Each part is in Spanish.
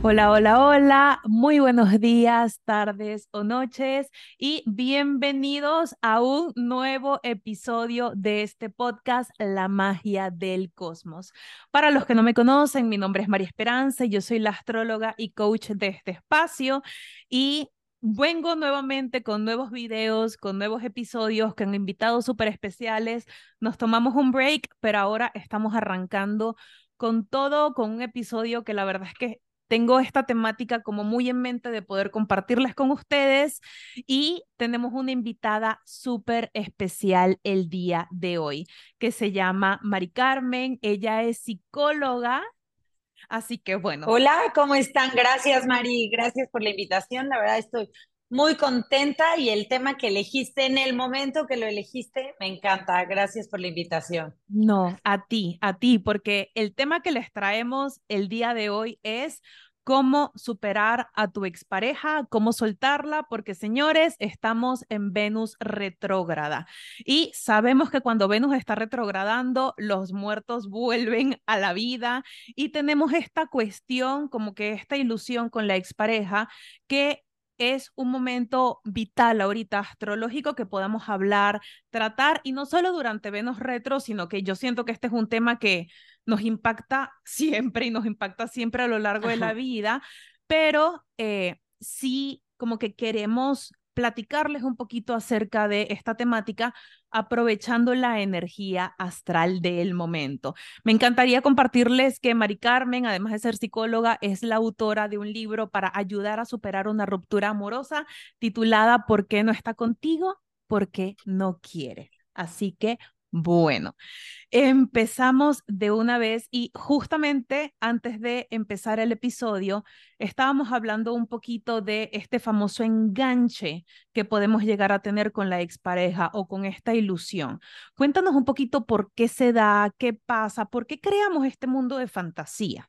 Hola, hola, hola, muy buenos días, tardes o noches y bienvenidos a un nuevo episodio de este podcast, La magia del cosmos. Para los que no me conocen, mi nombre es María Esperanza yo soy la astróloga y coach de este espacio y vengo nuevamente con nuevos videos, con nuevos episodios, con invitados súper especiales. Nos tomamos un break, pero ahora estamos arrancando con todo, con un episodio que la verdad es que tengo esta temática como muy en mente de poder compartirles con ustedes y tenemos una invitada súper especial el día de hoy que se llama Mari Carmen. Ella es psicóloga. Así que bueno. Hola, ¿cómo están? Gracias, Mari. Gracias por la invitación. La verdad estoy muy contenta y el tema que elegiste en el momento que lo elegiste me encanta. Gracias por la invitación. No, a ti, a ti, porque el tema que les traemos el día de hoy es cómo superar a tu expareja, cómo soltarla, porque señores, estamos en Venus retrógrada y sabemos que cuando Venus está retrogradando, los muertos vuelven a la vida y tenemos esta cuestión, como que esta ilusión con la expareja que es un momento vital ahorita astrológico que podamos hablar, tratar, y no solo durante Venus retro, sino que yo siento que este es un tema que nos impacta siempre y nos impacta siempre a lo largo de la vida, pero eh, sí como que queremos platicarles un poquito acerca de esta temática aprovechando la energía astral del momento. Me encantaría compartirles que Mari Carmen, además de ser psicóloga, es la autora de un libro para ayudar a superar una ruptura amorosa titulada ¿Por qué no está contigo? Porque no quiere. Así que bueno, empezamos de una vez y justamente antes de empezar el episodio estábamos hablando un poquito de este famoso enganche que podemos llegar a tener con la expareja o con esta ilusión. Cuéntanos un poquito por qué se da, qué pasa, por qué creamos este mundo de fantasía.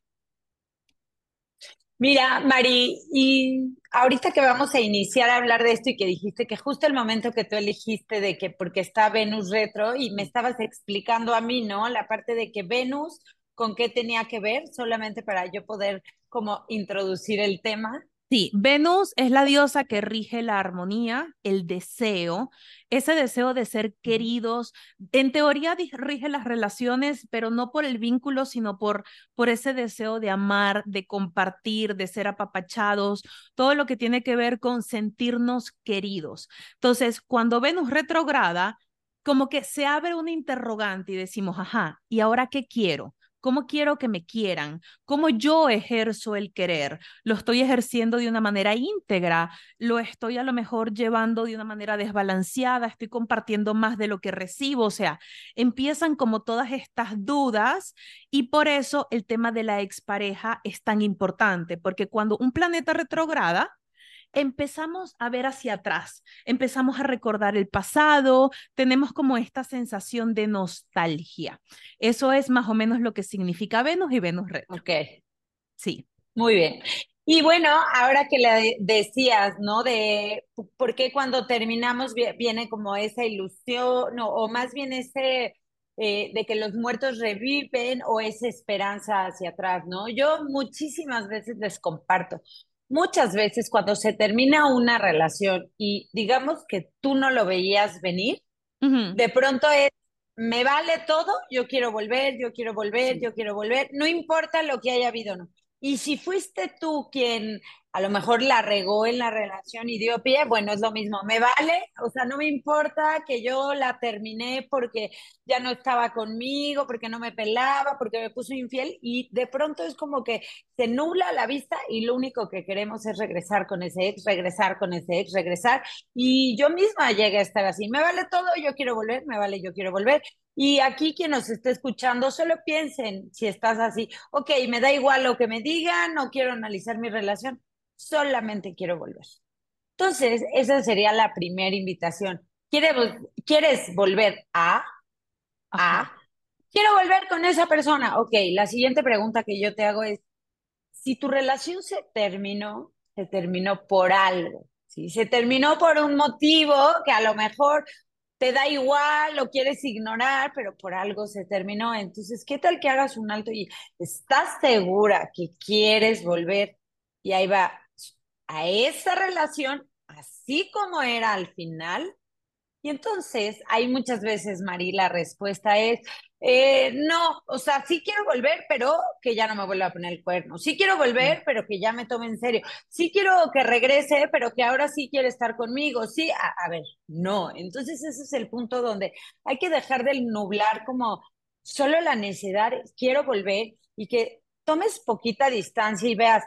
Mira, Mari, y ahorita que vamos a iniciar a hablar de esto y que dijiste que justo el momento que tú elegiste de que porque está Venus retro y me estabas explicando a mí, ¿no? La parte de que Venus, ¿con qué tenía que ver? Solamente para yo poder como introducir el tema. Sí, Venus es la diosa que rige la armonía, el deseo, ese deseo de ser queridos. En teoría rige las relaciones, pero no por el vínculo, sino por, por ese deseo de amar, de compartir, de ser apapachados, todo lo que tiene que ver con sentirnos queridos. Entonces, cuando Venus retrograda, como que se abre una interrogante y decimos, ajá, ¿y ahora qué quiero? ¿Cómo quiero que me quieran? ¿Cómo yo ejerzo el querer? ¿Lo estoy ejerciendo de una manera íntegra? ¿Lo estoy a lo mejor llevando de una manera desbalanceada? ¿Estoy compartiendo más de lo que recibo? O sea, empiezan como todas estas dudas y por eso el tema de la expareja es tan importante, porque cuando un planeta retrograda, empezamos a ver hacia atrás, empezamos a recordar el pasado, tenemos como esta sensación de nostalgia. Eso es más o menos lo que significa Venus y Venus retro. Ok. Sí. Muy bien. Y bueno, ahora que le decías, ¿no? De por qué cuando terminamos viene como esa ilusión, no, o más bien ese eh, de que los muertos reviven o esa esperanza hacia atrás, ¿no? Yo muchísimas veces les comparto muchas veces cuando se termina una relación y digamos que tú no lo veías venir, de pronto es, me vale todo, yo quiero volver, yo quiero volver, yo quiero volver, no importa lo que haya habido, ¿no? Y si fuiste tú quien a lo mejor la regó en la relación y dio pie, bueno, es lo mismo, me vale, o sea, no me importa que yo la terminé porque ya no estaba conmigo, porque no me pelaba, porque me puso infiel y de pronto es como que se nubla la vista y lo único que queremos es regresar con ese ex, regresar con ese ex, regresar y yo misma llegué a estar así, me vale todo, yo quiero volver, me vale, yo quiero volver. Y aquí quien nos esté escuchando, solo piensen si estás así, ok, me da igual lo que me digan, no quiero analizar mi relación solamente quiero volver. Entonces, esa sería la primera invitación. ¿Quieres, ¿Quieres volver a? A. Quiero volver con esa persona. Ok, la siguiente pregunta que yo te hago es, si tu relación se terminó, se terminó por algo, ¿sí? Se terminó por un motivo que a lo mejor te da igual, lo quieres ignorar, pero por algo se terminó. Entonces, ¿qué tal que hagas un alto y estás segura que quieres volver? Y ahí va, a esa relación así como era al final? Y entonces, hay muchas veces, Mari, la respuesta es, eh, no, o sea, sí quiero volver, pero que ya no me vuelva a poner el cuerno. Sí quiero volver, pero que ya me tome en serio. Sí quiero que regrese, pero que ahora sí quiere estar conmigo. Sí, a, a ver, no. Entonces ese es el punto donde hay que dejar de nublar como solo la necesidad, quiero volver y que tomes poquita distancia y veas,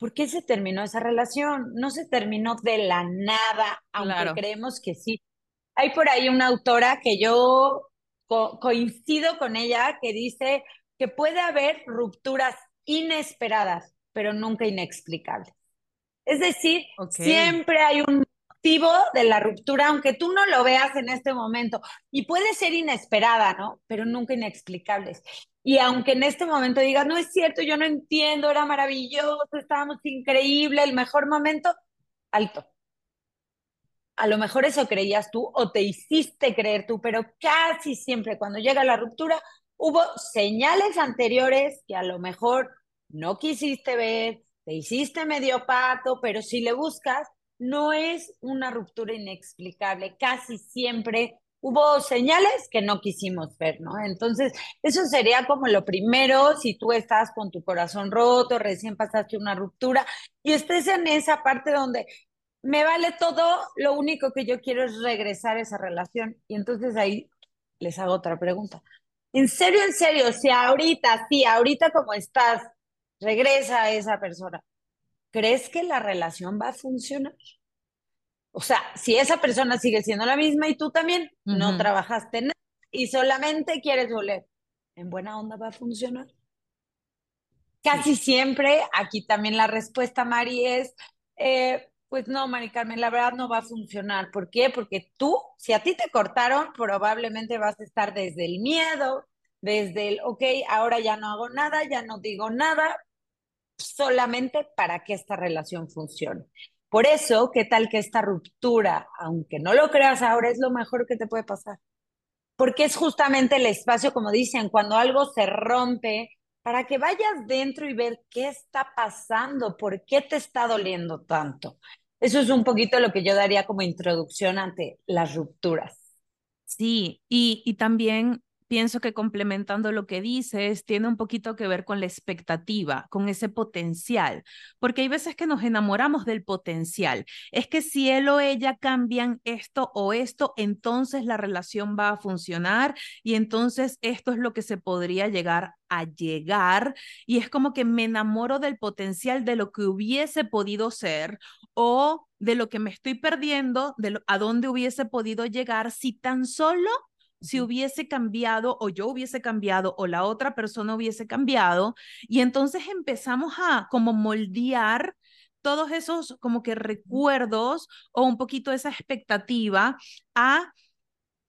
¿por qué se terminó esa relación? No se terminó de la nada, aunque creemos que sí. Hay por ahí una autora que yo coincido con ella que dice que puede haber rupturas inesperadas, pero nunca inexplicables. Es decir, siempre hay un motivo de la ruptura, aunque tú no lo veas en este momento, y puede ser inesperada, ¿no? Pero nunca inexplicables. Y aunque en este momento digas, no es cierto, yo no entiendo, era maravilloso, estábamos increíble, el mejor momento, alto. A lo mejor eso creías tú o te hiciste creer tú, pero casi siempre cuando llega la ruptura hubo señales anteriores que a lo mejor no quisiste ver, te hiciste medio pato, pero si le buscas, no es una ruptura inexplicable. Casi siempre hubo señales que no quisimos ver, ¿no? Entonces, eso sería como lo primero, si tú estás con tu corazón roto, recién pasaste una ruptura y estés en esa parte donde me vale todo, lo único que yo quiero es regresar a esa relación. Y entonces ahí les hago otra pregunta. En serio, en serio, si ahorita, sí, ahorita como estás, regresa a esa persona, ¿crees que la relación va a funcionar? O sea, si esa persona sigue siendo la misma y tú también no trabajaste nada y solamente quieres volver, ¿en buena onda va a funcionar? Casi siempre, aquí también la respuesta, Mari, es, eh, pues no, Mari Carmen, la verdad no va a funcionar. ¿Por qué? Porque tú, si a ti te cortaron, probablemente vas a estar desde el miedo, desde el, ok, ahora ya no hago nada, ya no digo nada, solamente para que esta relación funcione. Por eso, ¿qué tal que esta ruptura, aunque no lo creas ahora, es lo mejor que te puede pasar? Porque es justamente el espacio, como dicen, cuando algo se rompe, para que vayas dentro y ver qué está pasando, por qué te está doliendo tanto. Eso es un poquito lo que yo daría como introducción ante las rupturas. Sí, y, y también pienso que complementando lo que dices, tiene un poquito que ver con la expectativa, con ese potencial, porque hay veces que nos enamoramos del potencial. Es que si él o ella cambian esto o esto, entonces la relación va a funcionar y entonces esto es lo que se podría llegar a llegar y es como que me enamoro del potencial de lo que hubiese podido ser o de lo que me estoy perdiendo, de a dónde hubiese podido llegar si tan solo si hubiese cambiado o yo hubiese cambiado o la otra persona hubiese cambiado. Y entonces empezamos a como moldear todos esos como que recuerdos o un poquito esa expectativa a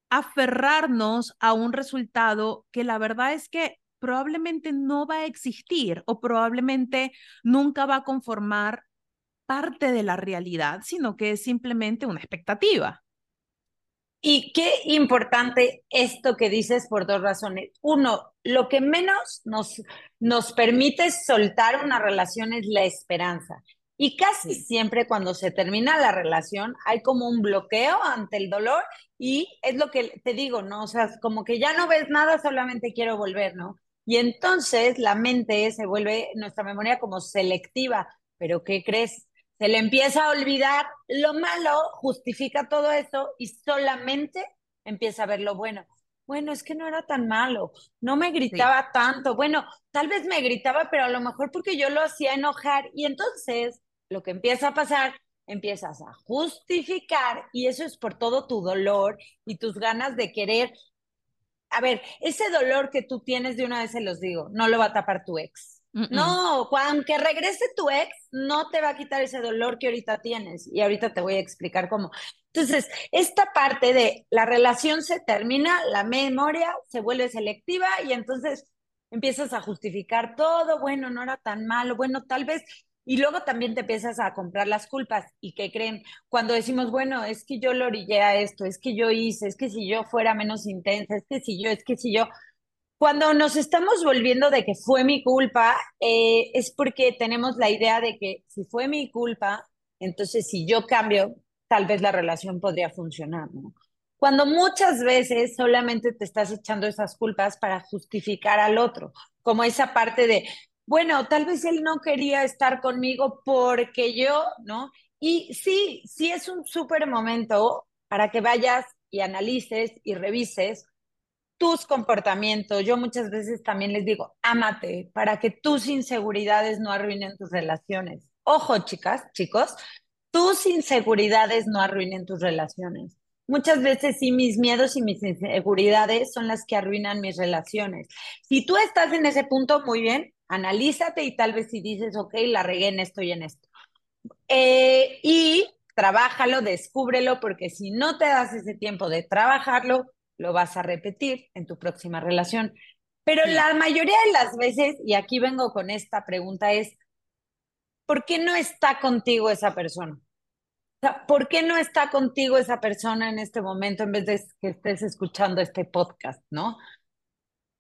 aferrarnos a un resultado que la verdad es que probablemente no va a existir o probablemente nunca va a conformar parte de la realidad, sino que es simplemente una expectativa. Y qué importante esto que dices por dos razones. Uno, lo que menos nos, nos permite soltar una relación es la esperanza. Y casi siempre cuando se termina la relación hay como un bloqueo ante el dolor y es lo que te digo, ¿no? O sea, como que ya no ves nada, solamente quiero volver, ¿no? Y entonces la mente se vuelve, nuestra memoria como selectiva, pero ¿qué crees? Se le empieza a olvidar lo malo, justifica todo eso y solamente empieza a ver lo bueno. Bueno, es que no era tan malo, no me gritaba tanto. Bueno, tal vez me gritaba, pero a lo mejor porque yo lo hacía enojar. Y entonces lo que empieza a pasar, empiezas a justificar y eso es por todo tu dolor y tus ganas de querer. A ver, ese dolor que tú tienes, de una vez se los digo, no lo va a tapar tu ex no, aunque regrese tu ex, no te va a quitar ese dolor que ahorita tienes. Y ahorita te voy a explicar cómo. Entonces, esta parte de la relación se termina, la memoria se vuelve selectiva y entonces empiezas a justificar todo, bueno, no era tan malo, bueno, tal vez, y luego también te empiezas a comprar las culpas. Y que creen cuando decimos, bueno, es que yo lo orillé a esto, es que yo hice, es que si yo fuera menos intensa, es que si yo, es que si yo, cuando nos estamos volviendo de que fue mi culpa, eh, es porque tenemos la idea de que si fue mi culpa, entonces si yo cambio, tal vez la relación podría funcionar, ¿no? Cuando muchas veces solamente te estás echando esas culpas para justificar al otro, como esa parte de, bueno, tal vez él no quería estar conmigo porque yo, ¿no? Y sí, sí es un súper momento para que vayas y analices y revises tus comportamientos. Yo muchas veces también les digo, ámate para que tus inseguridades no arruinen tus relaciones. Ojo, chicas, chicos, tus inseguridades no arruinen tus relaciones. Muchas veces sí, mis miedos y mis inseguridades son las que arruinan mis relaciones. Si tú estás en ese punto, muy bien, analízate y tal vez si dices, ok, la regué en esto y en esto. Eh, y trabájalo, descúbrelo, porque si no te das ese tiempo de trabajarlo, lo vas a repetir en tu próxima relación. Pero la mayoría de las veces, y aquí vengo con esta pregunta, es, ¿por qué no está contigo esa persona? O sea, ¿por qué no está contigo esa persona en este momento en vez de que estés escuchando este podcast, no?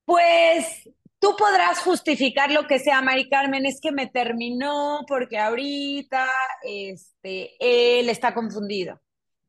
Pues tú podrás justificar lo que sea, Mari Carmen, es que me terminó porque ahorita este, él está confundido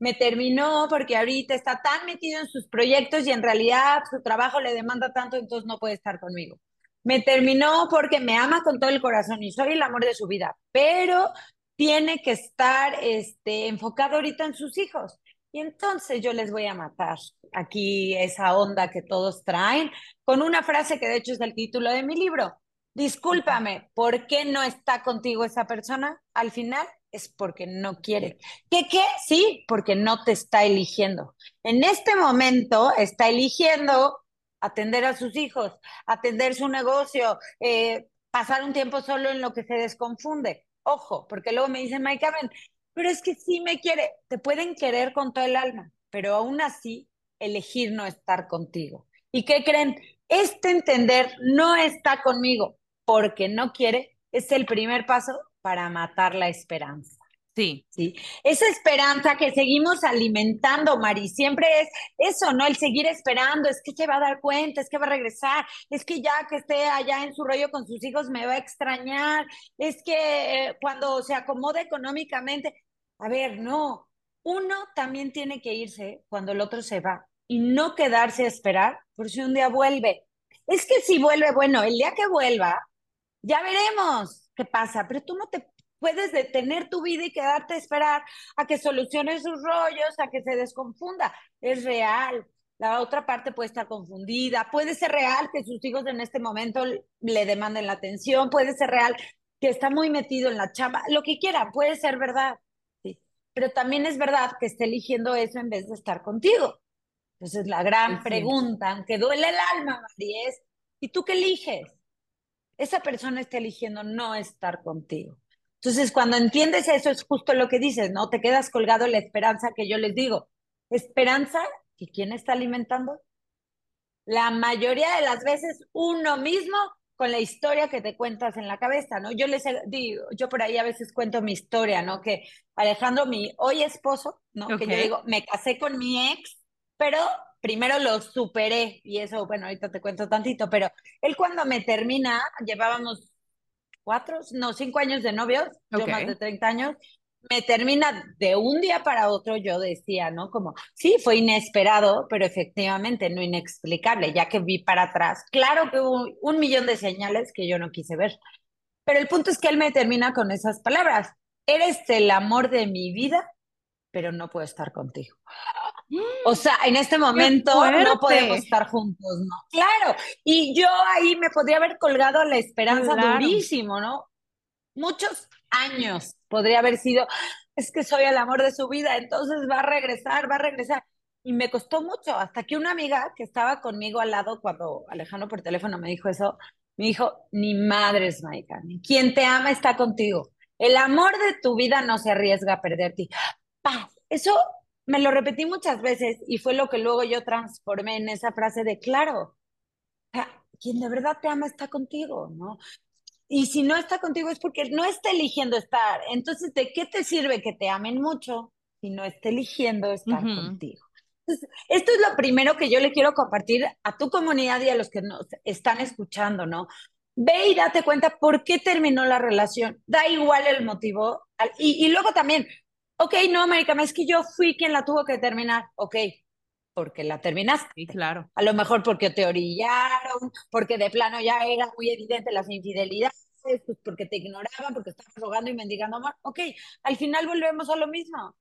me terminó porque ahorita está tan metido en sus proyectos y en realidad su trabajo le demanda tanto, entonces no puede estar conmigo. Me terminó porque me ama con todo el corazón y soy el amor de su vida, pero tiene que estar este, enfocado ahorita en sus hijos. Y entonces yo les voy a matar aquí esa onda que todos traen con una frase que de hecho es el título de mi libro. Discúlpame, ¿por qué no está contigo esa persona? Al final es porque no quiere. ¿Qué qué? Sí, porque no te está eligiendo. En este momento está eligiendo atender a sus hijos, atender su negocio, eh, pasar un tiempo solo en lo que se desconfunde. Ojo, porque luego me dicen, Mike Carmen, pero es que sí me quiere. Te pueden querer con todo el alma, pero aún así elegir no estar contigo. ¿Y qué creen? Este entender no está conmigo porque no quiere es el primer paso para matar la esperanza. Sí. Sí. Esa esperanza que seguimos alimentando, Mari, siempre es eso, ¿no? El seguir esperando, es que se va a dar cuenta, es que va a regresar, es que ya que esté allá en su rollo con sus hijos me va a extrañar, es que eh, cuando se acomode económicamente, a ver, no, uno también tiene que irse cuando el otro se va y no quedarse a esperar por si un día vuelve. Es que si vuelve, bueno, el día que vuelva, ya veremos, qué pasa, pero tú no te puedes detener tu vida y quedarte a esperar a que solucione sus rollos, a que se desconfunda. Es real. La otra parte puede estar confundida. Puede ser real que sus hijos en este momento le demanden la atención. Puede ser real que está muy metido en la chamba. Lo que quiera, puede ser verdad. Sí. Pero también es verdad que esté eligiendo eso en vez de estar contigo. Entonces, la gran pregunta, aunque duele el alma, María, es, ¿y tú qué eliges? Esa persona está eligiendo no estar contigo. Entonces, cuando entiendes eso, es justo lo que dices, ¿no? Te quedas colgado en la esperanza que yo les digo. Esperanza, ¿y quién está alimentando? La mayoría de las veces uno mismo con la historia que te cuentas en la cabeza, ¿no? Yo les digo, yo por ahí a veces cuento mi historia, ¿no? Que Alejandro, mi hoy esposo, ¿no? Que yo digo, me casé con mi ex, pero primero lo superé y eso, bueno, ahorita te cuento tantito, pero él cuando me termina, llevábamos cuatro, no, cinco años de novios, yo más de 30 años, me termina de un día para otro, yo decía, ¿no? Como, sí, fue inesperado, pero efectivamente no inexplicable, ya que vi para atrás. Claro que hubo un millón de señales que yo no quise ver. Pero el punto es que él me termina con esas palabras. Eres el amor de mi vida, pero no puedo estar contigo. O sea, en este momento no podemos estar juntos, ¿no? Claro, y yo ahí me podría haber colgado la esperanza durísimo, ¿no? Muchos años podría haber sido, es que soy el amor de su vida, entonces va a regresar, va a regresar. Y me costó mucho, hasta que una amiga que estaba conmigo al lado cuando Alejandro por teléfono me dijo eso, me dijo, ni madres, Maika, quien te ama está contigo. El amor de tu vida no se arriesga a perderte. Paz. Eso me lo repetí muchas veces y fue lo que luego yo transformé en esa frase de, claro, quien de verdad te ama está contigo, ¿no? Y si no está contigo es porque no está eligiendo estar. Entonces, ¿de qué te sirve que te amen mucho si no está eligiendo estar contigo? Entonces, esto es lo primero que yo le quiero compartir a tu comunidad y a los que nos están escuchando, ¿no? Ve y date cuenta por qué terminó la relación. Da igual el motivo. Y, y luego también, ok, no, América, es que yo fui quien la tuvo que terminar. Ok, porque la terminaste. Sí, claro. A lo mejor porque te orillaron, porque de plano ya era muy evidente las infidelidades, pues porque te ignoraban, porque estabas rogando y mendigando amor. Ok, al final volvemos a lo mismo,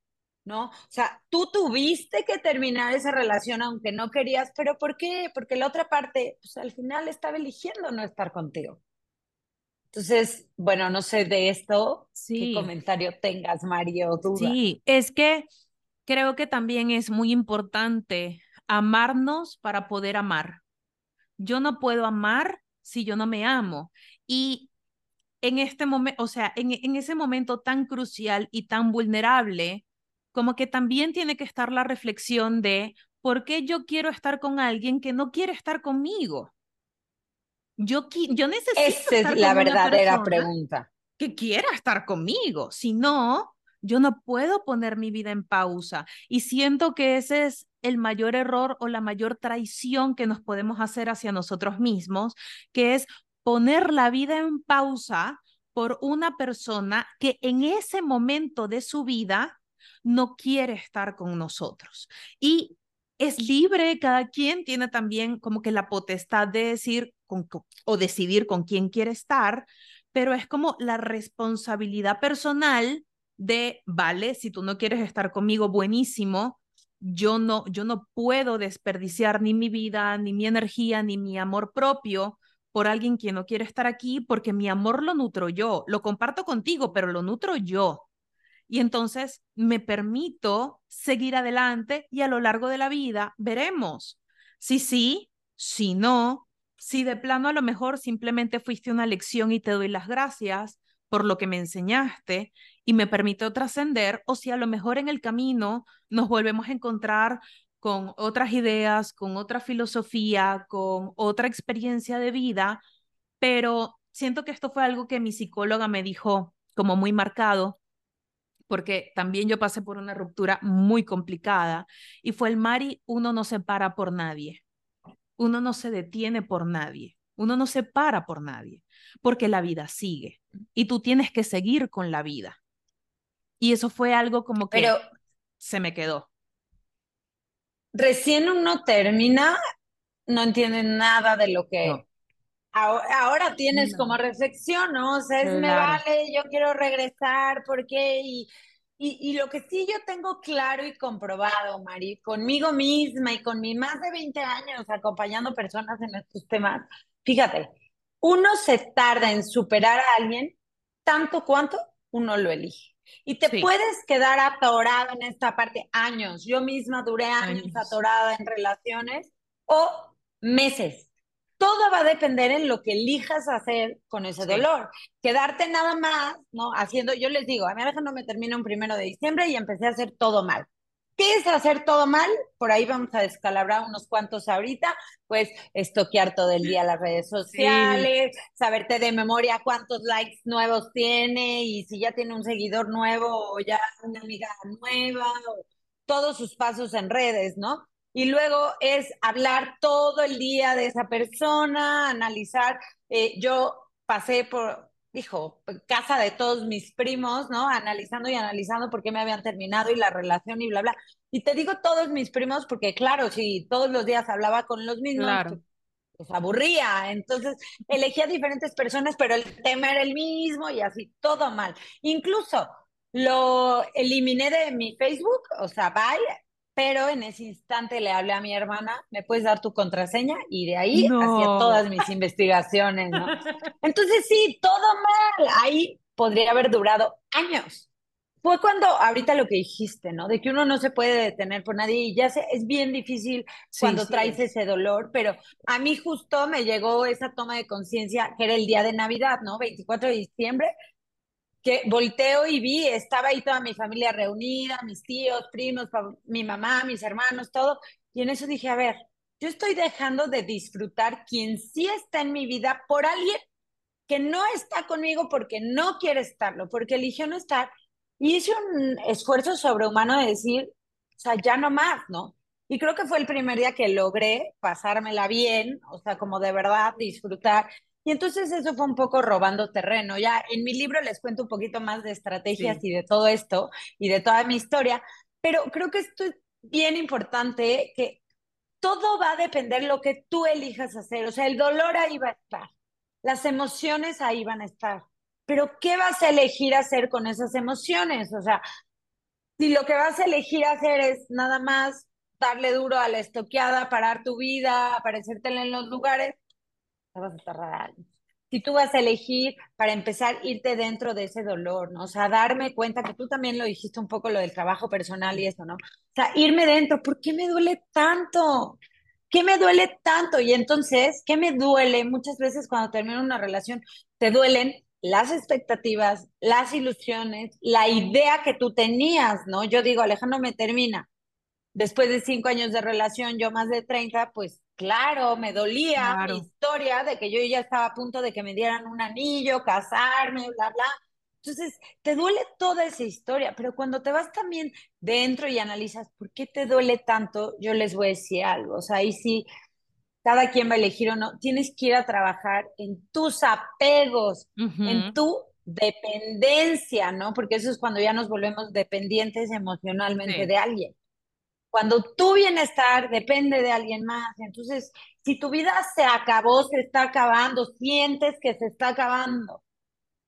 ¿no? O sea, tú tuviste que terminar esa relación aunque no querías, pero ¿por qué? Porque la otra parte, pues al final estaba eligiendo no estar contigo. Entonces, bueno, no sé de esto, qué comentario tengas, Mario, duda. Sí, es que creo que también es muy importante amarnos para poder amar. Yo no puedo amar si yo no me amo. Y en este momento, o sea, en, en ese momento tan crucial y tan vulnerable, como que también tiene que estar la reflexión de por qué yo quiero estar con alguien que no quiere estar conmigo. Yo, yo necesito. Esa es la verdadera pregunta. Que quiera estar conmigo. Si no, yo no puedo poner mi vida en pausa. Y siento que ese es el mayor error o la mayor traición que nos podemos hacer hacia nosotros mismos, que es poner la vida en pausa por una persona que en ese momento de su vida no quiere estar con nosotros. Y es libre, cada quien tiene también como que la potestad de decir o decidir con quién quiere estar, pero es como la responsabilidad personal de, vale, si tú no quieres estar conmigo, buenísimo, yo no, yo no puedo desperdiciar ni mi vida, ni mi energía, ni mi amor propio por alguien que no quiere estar aquí, porque mi amor lo nutro yo, lo comparto contigo, pero lo nutro yo. Y entonces me permito seguir adelante y a lo largo de la vida veremos si sí, si no, si de plano a lo mejor simplemente fuiste una lección y te doy las gracias por lo que me enseñaste y me permitió trascender, o si a lo mejor en el camino nos volvemos a encontrar con otras ideas, con otra filosofía, con otra experiencia de vida, pero siento que esto fue algo que mi psicóloga me dijo como muy marcado, porque también yo pasé por una ruptura muy complicada y fue el Mari, uno no se para por nadie uno no se detiene por nadie, uno no se para por nadie, porque la vida sigue y tú tienes que seguir con la vida. Y eso fue algo como que Pero, se me quedó. Recién uno termina, no entiende nada de lo que... Ahora, tienes como reflexión, ¿no? O sea, es, me vale, yo quiero regresar, ¿por qué? Y, y, lo que sí yo tengo claro y comprobado, Mari, conmigo misma y con mi más de 20 años acompañando personas en estos temas, fíjate, uno se tarda en superar a alguien tanto cuanto uno lo elige. Y te puedes quedar atorada en esta parte años. Yo misma duré años atorada en relaciones o meses todo va a depender en lo que elijas hacer con ese dolor. Quedarte nada más, ¿no? Haciendo, yo les digo, a mí no me termina un primero de diciembre y empecé a hacer todo mal. ¿Qué es hacer todo mal? Por ahí vamos a descalabrar unos cuantos ahorita, pues estoquear todo el día las redes sociales, saberte de memoria cuántos likes nuevos tiene y si ya tiene un seguidor nuevo o ya una amiga nueva, o todos sus pasos en redes, ¿no? Y luego es hablar todo el día de esa persona, analizar. Eh, yo pasé por, dijo, casa de todos mis primos, ¿no? Analizando y analizando por qué me habían terminado y la relación y bla, bla. Y te digo todos mis primos porque, claro, si todos los días hablaba con los mismos, pues, pues aburría. Entonces elegía diferentes personas, pero el tema era el mismo y así, todo mal. Incluso lo eliminé de mi Facebook, o sea, bye, pero en ese instante le hablé a mi hermana, ¿me puedes dar tu contraseña? Y de ahí hacía todas mis investigaciones, ¿no? Entonces sí, todo mal. Ahí podría haber durado años. Fue cuando, ahorita lo que dijiste, ¿no? De que uno no se puede detener por nadie y ya sé, es bien difícil cuando traes ese dolor, pero a mí justo me llegó esa toma de conciencia que era el día de Navidad, ¿no? 24 de diciembre, que volteo y vi, estaba ahí toda mi familia reunida, mis tíos, primos, mi mamá, mis hermanos, todo, y en eso dije, a ver, yo estoy dejando de disfrutar quien sí está en mi vida por alguien que no está conmigo porque no quiere estarlo, porque eligió no estar, y hice un esfuerzo sobrehumano de decir, o sea, ya no más, ¿no? Y creo que fue el primer día que logré pasármela bien, o sea, como de verdad disfrutar. Y entonces eso fue un poco robando terreno. Ya en mi libro les cuento un poquito más de estrategias y de todo esto y de toda mi historia, pero creo que esto es bien importante, que todo va a depender de lo que tú elijas hacer. O sea, el dolor ahí va a estar, las emociones ahí van a estar, pero ¿qué vas a elegir hacer con esas emociones? O sea, si lo que vas a elegir hacer es nada más darle duro a la estoqueada, parar tu vida, aparecértela en los lugares, vas a tardar años. Si tú vas a elegir para empezar irte dentro de ese dolor, ¿no? O sea, darme cuenta que tú también lo dijiste un poco lo del trabajo personal y eso, ¿no? O sea, irme dentro, ¿por qué me duele tanto? ¿Qué me duele tanto? Y entonces, ¿qué me duele? Muchas veces cuando termina una relación, te duelen las expectativas, las ilusiones, la idea que tú tenías, ¿no? Yo digo, Alejandro me termina. Después de cinco años de relación, yo más de 30, pues Claro, me dolía mi historia de que yo ya estaba a punto de que me dieran un anillo, casarme, bla, bla. Entonces, te duele toda esa historia, pero cuando te vas también dentro y analizas por qué te duele tanto, yo les voy a decir algo. O sea, ahí sí, cada quien va a elegir o no, tienes que ir a trabajar en tus apegos, en tu dependencia, ¿no? Porque eso es cuando ya nos volvemos dependientes emocionalmente de alguien. Cuando tu bienestar depende de alguien más, entonces si tu vida se acabó, se está acabando, sientes que se está acabando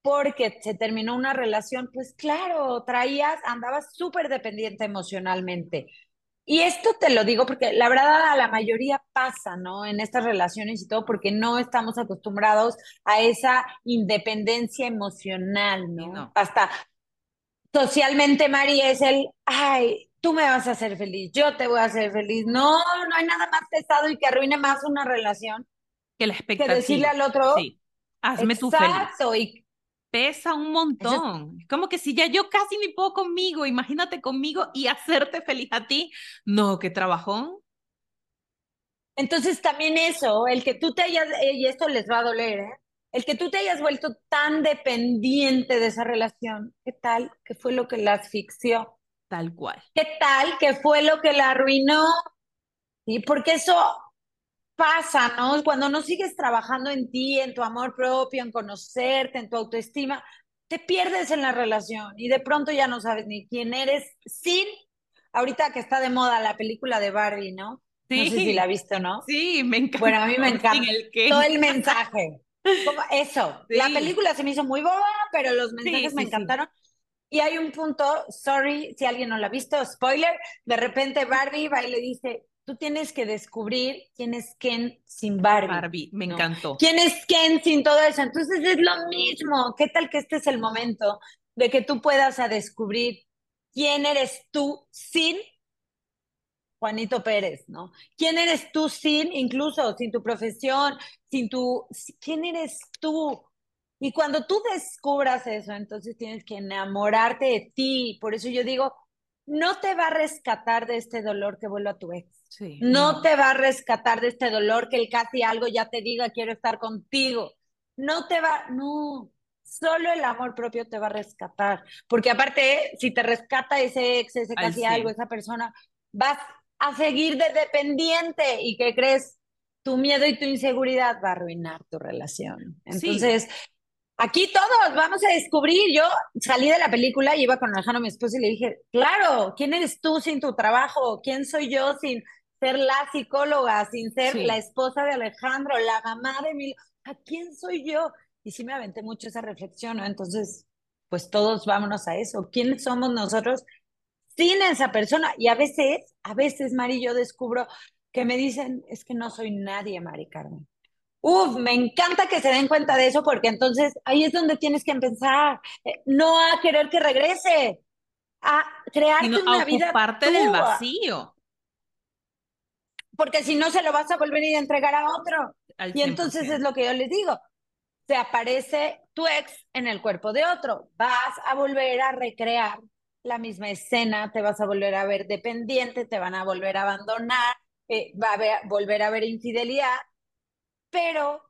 porque se terminó una relación, pues claro, traías, andabas súper dependiente emocionalmente. Y esto te lo digo porque la verdad a la mayoría pasa, ¿no? En estas relaciones y todo, porque no estamos acostumbrados a esa independencia emocional, ¿no? no. Hasta socialmente, Mari, es el, ay, tú me vas a hacer feliz, yo te voy a hacer feliz. No, no hay nada más pesado y que arruine más una relación que la expectativa. Que decirle al otro, sí. hazme tú feliz. Y pesa un montón. Es como que si ya yo casi ni puedo conmigo, imagínate conmigo y hacerte feliz a ti. No, qué trabajón. Entonces también eso, el que tú te hayas, y esto les va a doler, ¿eh? El que tú te hayas vuelto tan dependiente de esa relación, ¿qué tal? ¿Qué fue lo que la asfixió? Tal cual. ¿Qué tal? ¿Qué fue lo que la arruinó? ¿Sí? Porque eso pasa, ¿no? Cuando no sigues trabajando en ti, en tu amor propio, en conocerte, en tu autoestima, te pierdes en la relación y de pronto ya no sabes ni quién eres sin, ahorita que está de moda la película de Barbie, ¿no? Sí. No sé si la has visto, ¿no? Sí, me encanta. Bueno, a mí me encanta todo el mensaje. Eso, la película se me hizo muy boba, pero los mensajes me encantaron. Y hay un punto, sorry si alguien no lo ha visto, spoiler, de repente Barbie va y le dice, tú tienes que descubrir quién es Ken sin Barbie. Barbie, me encantó. ¿Quién es Ken sin todo eso? Entonces es lo mismo. ¿Qué tal que este es el momento de que tú puedas a descubrir quién eres tú sin Juanito Pérez, ¿no? ¿Quién eres tú sin, incluso sin tu profesión, sin tu, quién eres tú? Y cuando tú descubras eso, entonces tienes que enamorarte de ti. Por eso yo digo, no te va a rescatar de este dolor que vuelva a tu ex. no, te va a rescatar de este dolor que el casi algo ya te diga quiero estar contigo. No te va, no. Solo el amor propio te va a rescatar. Porque aparte, si te rescata ese ex, ese casi algo, esa persona, vas a seguir de dependiente. ¿Y qué crees? Tu miedo y tu inseguridad va a arruinar tu relación. Entonces, Aquí todos vamos a descubrir. Yo salí de la película y iba con Alejandro, mi esposo, y le dije, claro, ¿quién eres tú sin tu trabajo? ¿Quién soy yo sin ser la psicóloga, sin ser la esposa de Alejandro, la mamá de mi... ¿A quién soy yo? Y sí me aventé mucho esa reflexión, ¿no? Entonces, pues todos vámonos a eso. ¿Quiénes somos nosotros sin esa persona? Y a veces, a veces, Mari, yo descubro que me dicen, es que no soy nadie, Mari Carmen. Uf, me encanta que se den cuenta de eso porque entonces ahí es donde tienes que empezar, eh, no a querer que regrese, a crear una vida parte del vacío. Porque si no se lo vas a volver a a entregar a otro. Y entonces es lo que yo les digo. Se aparece tu ex en el cuerpo de otro. Vas a volver a recrear la misma escena, te vas a volver a ver dependiente, te van a volver a abandonar, eh, va a volver a haber infidelidad pero,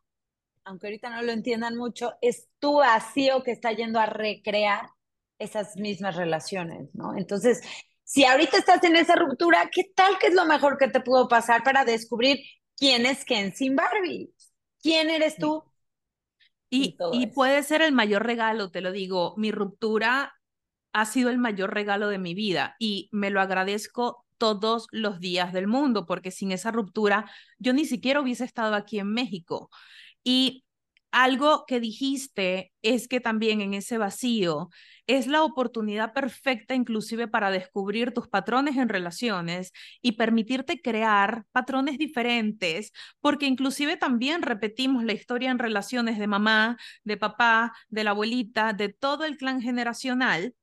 aunque ahorita no lo entiendan mucho, es tu vacío que está yendo a recrear esas mismas relaciones, ¿no? Entonces, si ahorita estás en esa ruptura, ¿qué tal que es lo mejor que te pudo pasar para descubrir quién es Ken sin Barbie? ¿Quién eres tú? Y, y, puede ser el mayor regalo, te lo digo, mi ruptura ha sido el mayor regalo de mi vida y me lo agradezco todos los días del mundo, porque sin esa ruptura yo ni siquiera hubiese estado aquí en México. Y algo que dijiste es que también en ese vacío es la oportunidad perfecta inclusive para descubrir tus patrones en relaciones y permitirte crear patrones diferentes, porque inclusive también repetimos la historia en relaciones de mamá, de papá, de la abuelita, de todo el clan generacional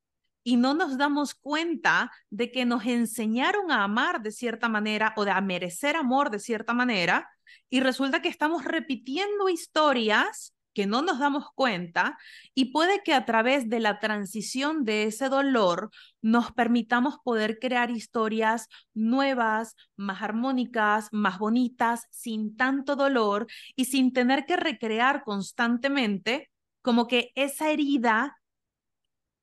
y no nos damos cuenta de que nos enseñaron a amar de cierta manera o de a merecer amor de cierta manera y resulta que estamos repitiendo historias que no nos damos cuenta y puede que a través de la transición de ese dolor nos permitamos poder crear historias nuevas, más armónicas, más bonitas, sin tanto dolor y sin tener que recrear constantemente como que esa herida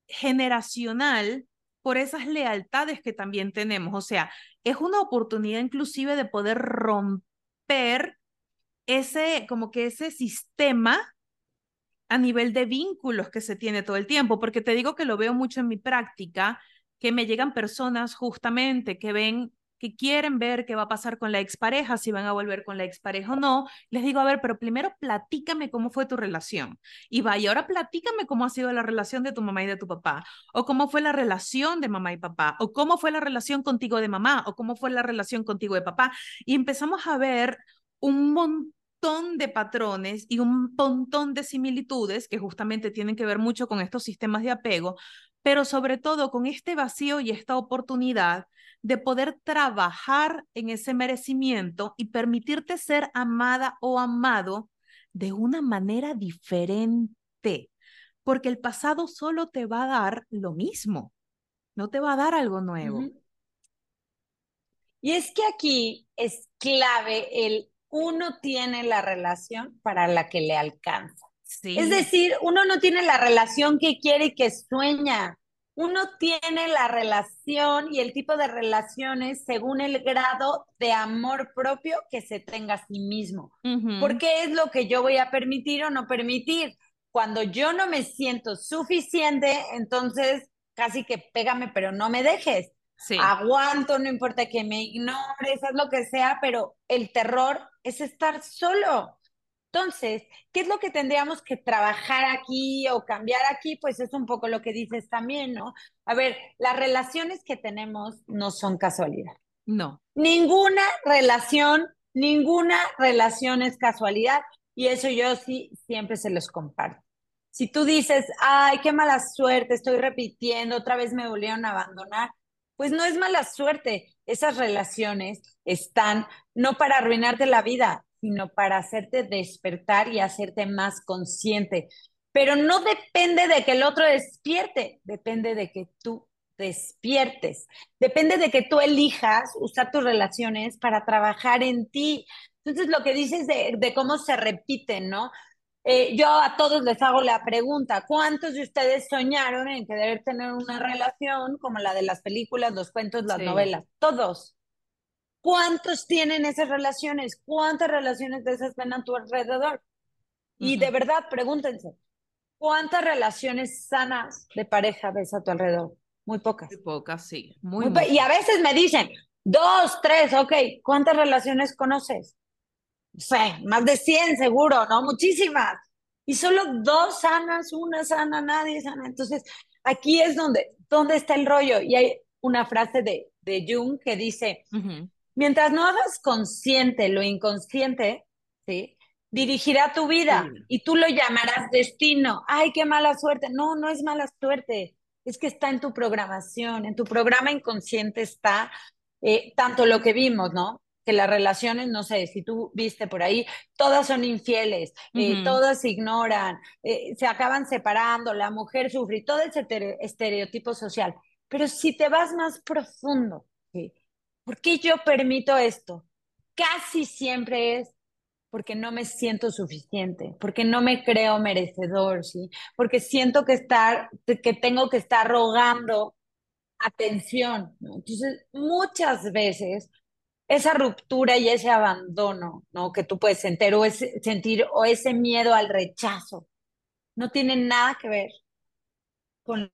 generacional por esas lealtades que también tenemos. O sea, es una oportunidad inclusive de poder romper ese, como que ese sistema a nivel de vínculos que se tiene todo el tiempo, porque te digo que lo veo mucho en mi práctica, que me llegan personas justamente que ven que quieren ver qué va a pasar con la expareja, si van a volver con la expareja o no, les digo, a ver, pero primero platícame cómo fue tu relación. Y vaya, ahora platícame cómo ha sido la relación de tu mamá y de tu papá, o cómo fue la relación de mamá y papá, o cómo fue la relación contigo de mamá, o cómo fue la relación contigo de papá. Y empezamos a ver un montón de patrones y un montón de similitudes que justamente tienen que ver mucho con estos sistemas de apego, pero sobre todo con este vacío y esta oportunidad de poder trabajar en ese merecimiento y permitirte ser amada o amado de una manera diferente, porque el pasado solo te va a dar lo mismo, no te va a dar algo nuevo. Y es que aquí es clave el uno tiene la relación para la que le alcanza. Es decir, uno no tiene la relación que quiere y que sueña uno tiene la relación y el tipo de relaciones según el grado de amor propio que se tenga a sí mismo. Porque es lo que yo voy a permitir o no permitir. Cuando yo no me siento suficiente, entonces casi que pégame, pero no me dejes. Aguanto, no importa que me ignores, haz lo que sea, pero el terror es estar solo. Entonces, ¿qué es lo que tendríamos que trabajar aquí o cambiar aquí? Pues es un poco lo que dices también, ¿no? A ver, las relaciones que tenemos no son casualidad. No. Ninguna relación, ninguna relación es casualidad y eso yo sí siempre se los comparto. Si tú dices, ay, qué mala suerte, estoy repitiendo, otra vez me volvieron a abandonar, pues no es mala suerte. Esas relaciones están no para arruinarte la vida, sino para hacerte despertar y hacerte más consciente. Pero no depende de que el otro despierte, depende de que tú despiertes, depende de que tú elijas usar tus relaciones para trabajar en ti. Entonces, lo que dices de, cómo se repiten, ¿no? Eh, yo a todos les hago la pregunta, ¿cuántos de ustedes soñaron en querer tener una relación como la de las películas, los cuentos, las novelas? Todos. ¿Cuántos tienen esas relaciones? ¿Cuántas relaciones de esas ven a tu alrededor? Y de verdad, pregúntense, ¿cuántas relaciones sanas de pareja ves a tu alrededor? Muy pocas. Muy pocas, sí. Muy, y a veces me dicen, Dos, tres, ok. ¿Cuántas relaciones conoces? Sé, más de 100 seguro, ¿no? Muchísimas. Y solo dos sanas, una sana, nadie sana. Entonces, aquí es donde, donde está el rollo. Y hay una frase de, de Jung que dice, mientras no hagas consciente lo inconsciente, ¿sí? dirigirá tu vida y tú lo llamarás destino. Ay, qué mala suerte. No, no es mala suerte. Es que está en tu programación, en tu programa inconsciente está eh, tanto lo que vimos, ¿no? Que las relaciones, no sé, si tú viste por ahí, todas son infieles, eh, todas ignoran, eh, se acaban separando, la mujer sufre, todo ese estereotipo social. Pero si te vas más profundo. ¿Por qué yo permito esto? Casi siempre es porque no me siento suficiente, porque no me creo merecedor, ¿sí? Porque siento que estar, que tengo que estar rogando atención. Entonces, muchas veces esa ruptura y ese abandono, ¿no? Que tú puedes sentir o ese, sentir o ese miedo al rechazo, no tiene nada que ver con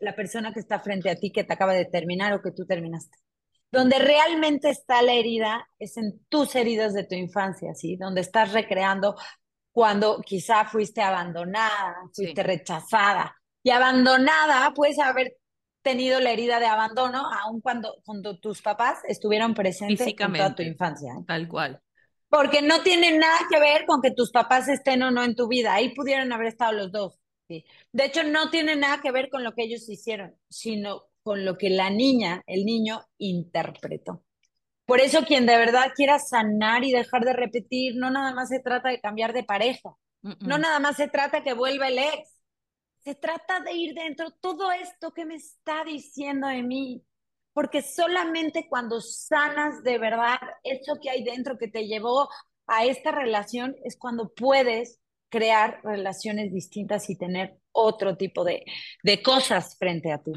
la persona que está frente a ti que te acaba de terminar o que tú terminaste. Donde realmente está la herida es en tus heridas de tu infancia, ¿sí? Donde estás recreando cuando quizá fuiste abandonada, fuiste rechazada. Y abandonada puedes haber tenido la herida de abandono aun cuando, cuando tus papás estuvieron presentes en toda tu infancia. ¿eh? Tal cual. Porque no tiene nada que ver con que tus papás estén o no en tu vida. Ahí pudieron haber estado los dos. ¿sí? De hecho, no tiene nada que ver con lo que ellos hicieron, sino con lo que la niña, el niño, interpretó. Por eso quien de verdad quiera sanar y dejar de repetir, no nada más se trata de cambiar de pareja, no nada más se trata que vuelva el ex, se trata de ir dentro todo esto que me está diciendo de mí, porque solamente cuando sanas de verdad eso que hay dentro que te llevó a esta relación es cuando puedes crear relaciones distintas y tener otro tipo de, de cosas frente a ti.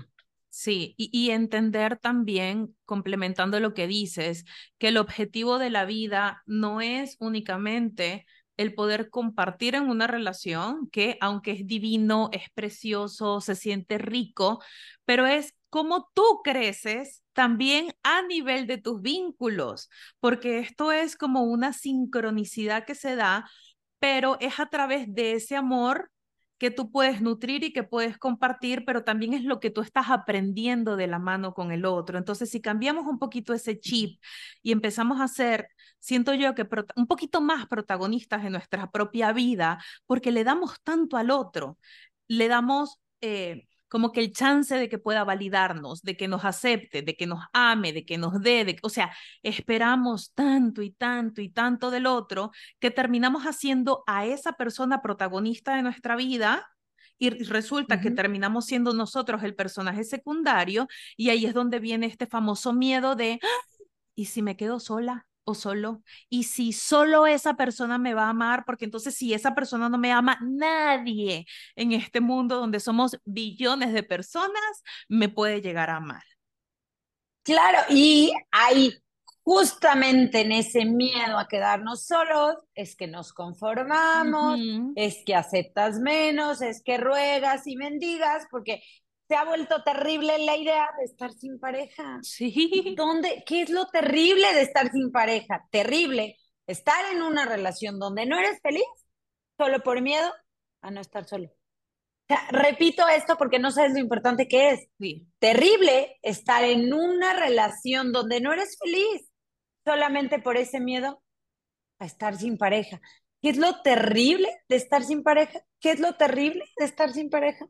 Sí, y, entender también, complementando lo que dices, que el objetivo de la vida no es únicamente el poder compartir en una relación que, aunque es divino, es precioso, se siente rico, pero es cómo tú creces también a nivel de tus vínculos, porque esto es como una sincronicidad que se da, pero es a través de ese amor que tú puedes nutrir y que puedes compartir, pero también es lo que tú estás aprendiendo de la mano con el otro. Entonces, si cambiamos un poquito ese chip y empezamos a ser, siento yo que un poquito más protagonistas de nuestra propia vida, porque le damos tanto al otro, le damos... Eh, como que el chance de que pueda validarnos, de que nos acepte, de que nos ame, de que nos dé, o sea, esperamos tanto y tanto y tanto del otro que terminamos haciendo a esa persona protagonista de nuestra vida y resulta que terminamos siendo nosotros el personaje secundario y ahí es donde viene este famoso miedo de, ¡Ah! ¿y si me quedo sola? Solo. Y si solo esa persona me va a amar, porque entonces si esa persona no me ama, nadie en este mundo donde somos billones de personas me puede llegar a amar. Claro, y ahí justamente en ese miedo a quedarnos solos, es que nos conformamos, es que aceptas menos, es que ruegas y mendigas, porque se ha vuelto terrible la idea de estar sin pareja. Sí. ¿Dónde? ¿Qué es lo terrible de estar sin pareja? Terrible. Estar en una relación donde no eres feliz solo por miedo a no estar solo. O sea, repito esto porque no sabes lo importante que es. Sí. Terrible estar en una relación donde no eres feliz solamente por ese miedo a estar sin pareja. ¿Qué es lo terrible de estar sin pareja? ¿Qué es lo terrible de estar sin pareja?